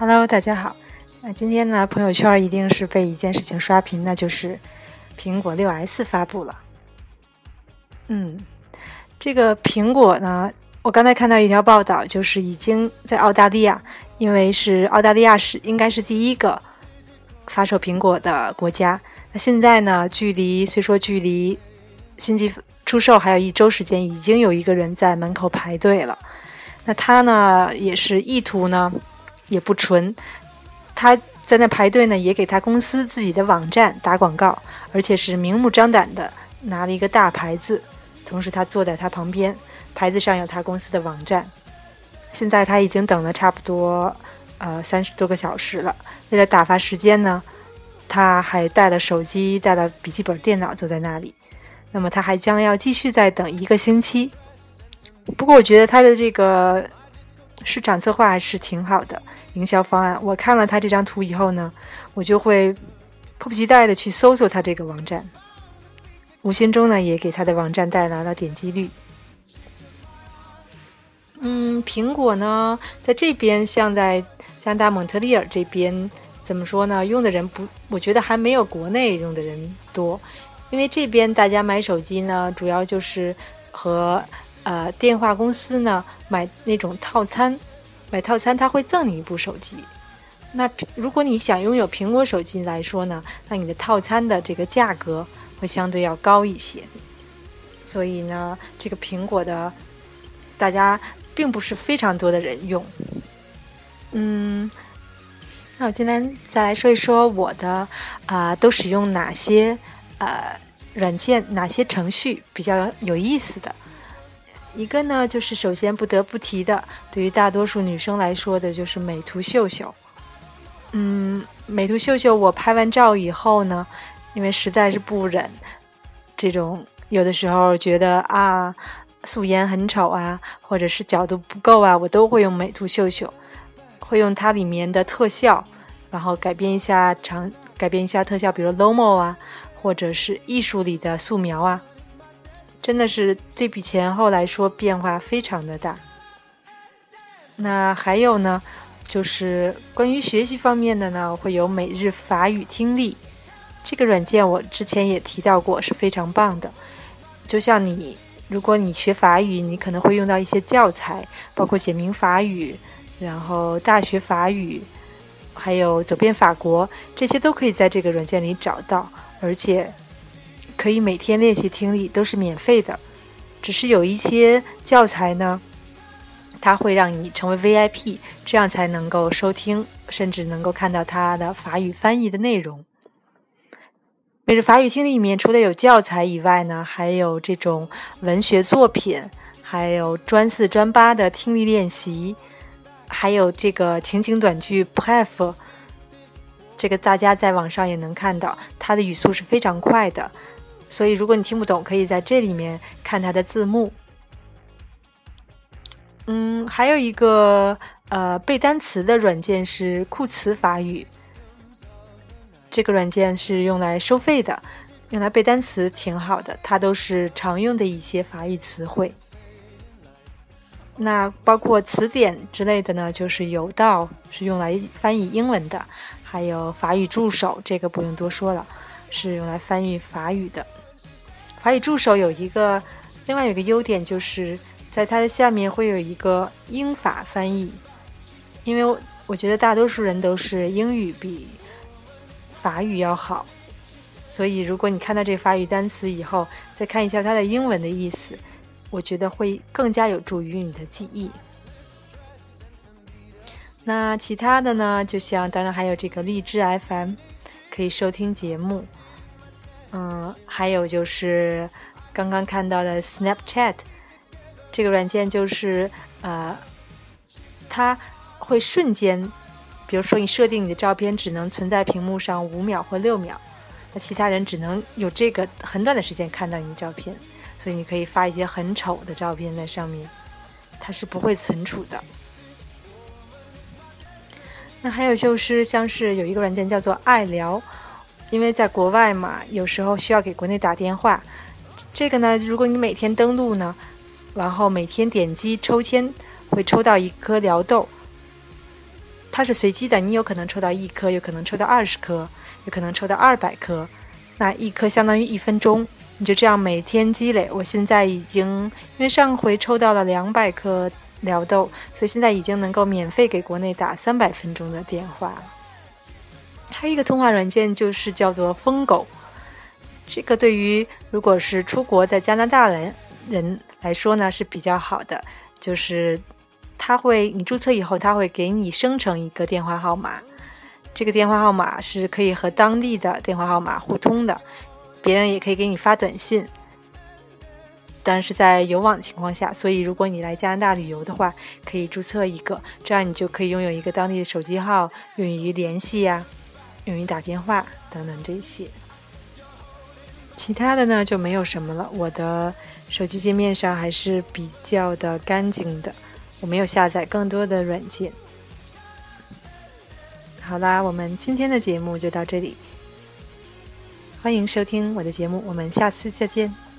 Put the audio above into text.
Hello，大家好。那今天呢，朋友圈一定是被一件事情刷屏，那就是苹果六 S 发布了。嗯，这个苹果呢，我刚才看到一条报道，就是已经在澳大利亚，因为是澳大利亚是应该是第一个发售苹果的国家。那现在呢，距离虽说距离新机出售还有一周时间，已经有一个人在门口排队了。那他呢，也是意图呢。也不纯，他在那排队呢，也给他公司自己的网站打广告，而且是明目张胆的拿了一个大牌子，同时他坐在他旁边，牌子上有他公司的网站。现在他已经等了差不多呃三十多个小时了，为了打发时间呢，他还带了手机，带了笔记本电脑坐在那里。那么他还将要继续再等一个星期。不过我觉得他的这个市场策划还是挺好的。营销方案，我看了他这张图以后呢，我就会迫不及待的去搜索他这个网站，无形中呢也给他的网站带来了点击率。嗯，苹果呢在这边，像在加拿大蒙特利尔这边，怎么说呢？用的人不，我觉得还没有国内用的人多，因为这边大家买手机呢，主要就是和呃电话公司呢买那种套餐。买套餐他会赠你一部手机，那如果你想拥有苹果手机来说呢，那你的套餐的这个价格会相对要高一些。所以呢，这个苹果的大家并不是非常多的人用。嗯，那我今天再来说一说我的啊，都使用哪些呃软件，哪些程序比较有意思的。一个呢，就是首先不得不提的，对于大多数女生来说的，就是美图秀秀。嗯，美图秀秀，我拍完照以后呢，因为实在是不忍这种有的时候觉得啊素颜很丑啊，或者是角度不够啊，我都会用美图秀秀，会用它里面的特效，然后改变一下长，改变一下特效，比如 Lomo 啊，或者是艺术里的素描啊。真的是对比前后来说变化非常的大。那还有呢，就是关于学习方面的呢，会有每日法语听力这个软件，我之前也提到过，是非常棒的。就像你，如果你学法语，你可能会用到一些教材，包括简明法语，然后大学法语，还有走遍法国，这些都可以在这个软件里找到，而且。可以每天练习听力，都是免费的。只是有一些教材呢，它会让你成为 VIP，这样才能够收听，甚至能够看到它的法语翻译的内容。每日法语听力里面，除了有教材以外呢，还有这种文学作品，还有专四、专八的听力练习，还有这个情景短句 Pref。这个大家在网上也能看到，它的语速是非常快的。所以，如果你听不懂，可以在这里面看它的字幕。嗯，还有一个呃背单词的软件是酷词法语，这个软件是用来收费的，用来背单词挺好的，它都是常用的一些法语词汇。那包括词典之类的呢，就是有道是用来翻译英文的，还有法语助手，这个不用多说了，是用来翻译法语的。法语助手有一个，另外有一个优点，就是在它的下面会有一个英法翻译。因为我觉得大多数人都是英语比法语要好，所以如果你看到这法语单词以后，再看一下它的英文的意思，我觉得会更加有助于你的记忆。那其他的呢？就像当然还有这个荔枝 FM，可以收听节目。嗯，还有就是刚刚看到的 Snapchat 这个软件，就是呃，它会瞬间，比如说你设定你的照片只能存在屏幕上五秒或六秒，那其他人只能有这个很短的时间看到你的照片，所以你可以发一些很丑的照片在上面，它是不会存储的。那还有就是像是有一个软件叫做爱聊。因为在国外嘛，有时候需要给国内打电话。这个呢，如果你每天登录呢，然后每天点击抽签，会抽到一颗聊豆。它是随机的，你有可能抽到一颗，有可能抽到二十颗，有可能抽到二百颗。那一颗相当于一分钟，你就这样每天积累。我现在已经因为上回抽到了两百颗疗豆，所以现在已经能够免费给国内打三百分钟的电话了。还有一个通话软件就是叫做疯狗，这个对于如果是出国在加拿大人人来说呢是比较好的，就是他会你注册以后，他会给你生成一个电话号码。这个电话号码是可以和当地的电话号码互通的，别人也可以给你发短信，但是在有网情况下。所以，如果你来加拿大旅游的话，可以注册一个，这样你就可以拥有一个当地的手机号，用于联系呀，用于打电话等等这些。其他的呢就没有什么了。我的手机界面上还是比较的干净的，我没有下载更多的软件。好啦，我们今天的节目就到这里。欢迎收听我的节目，我们下次再见。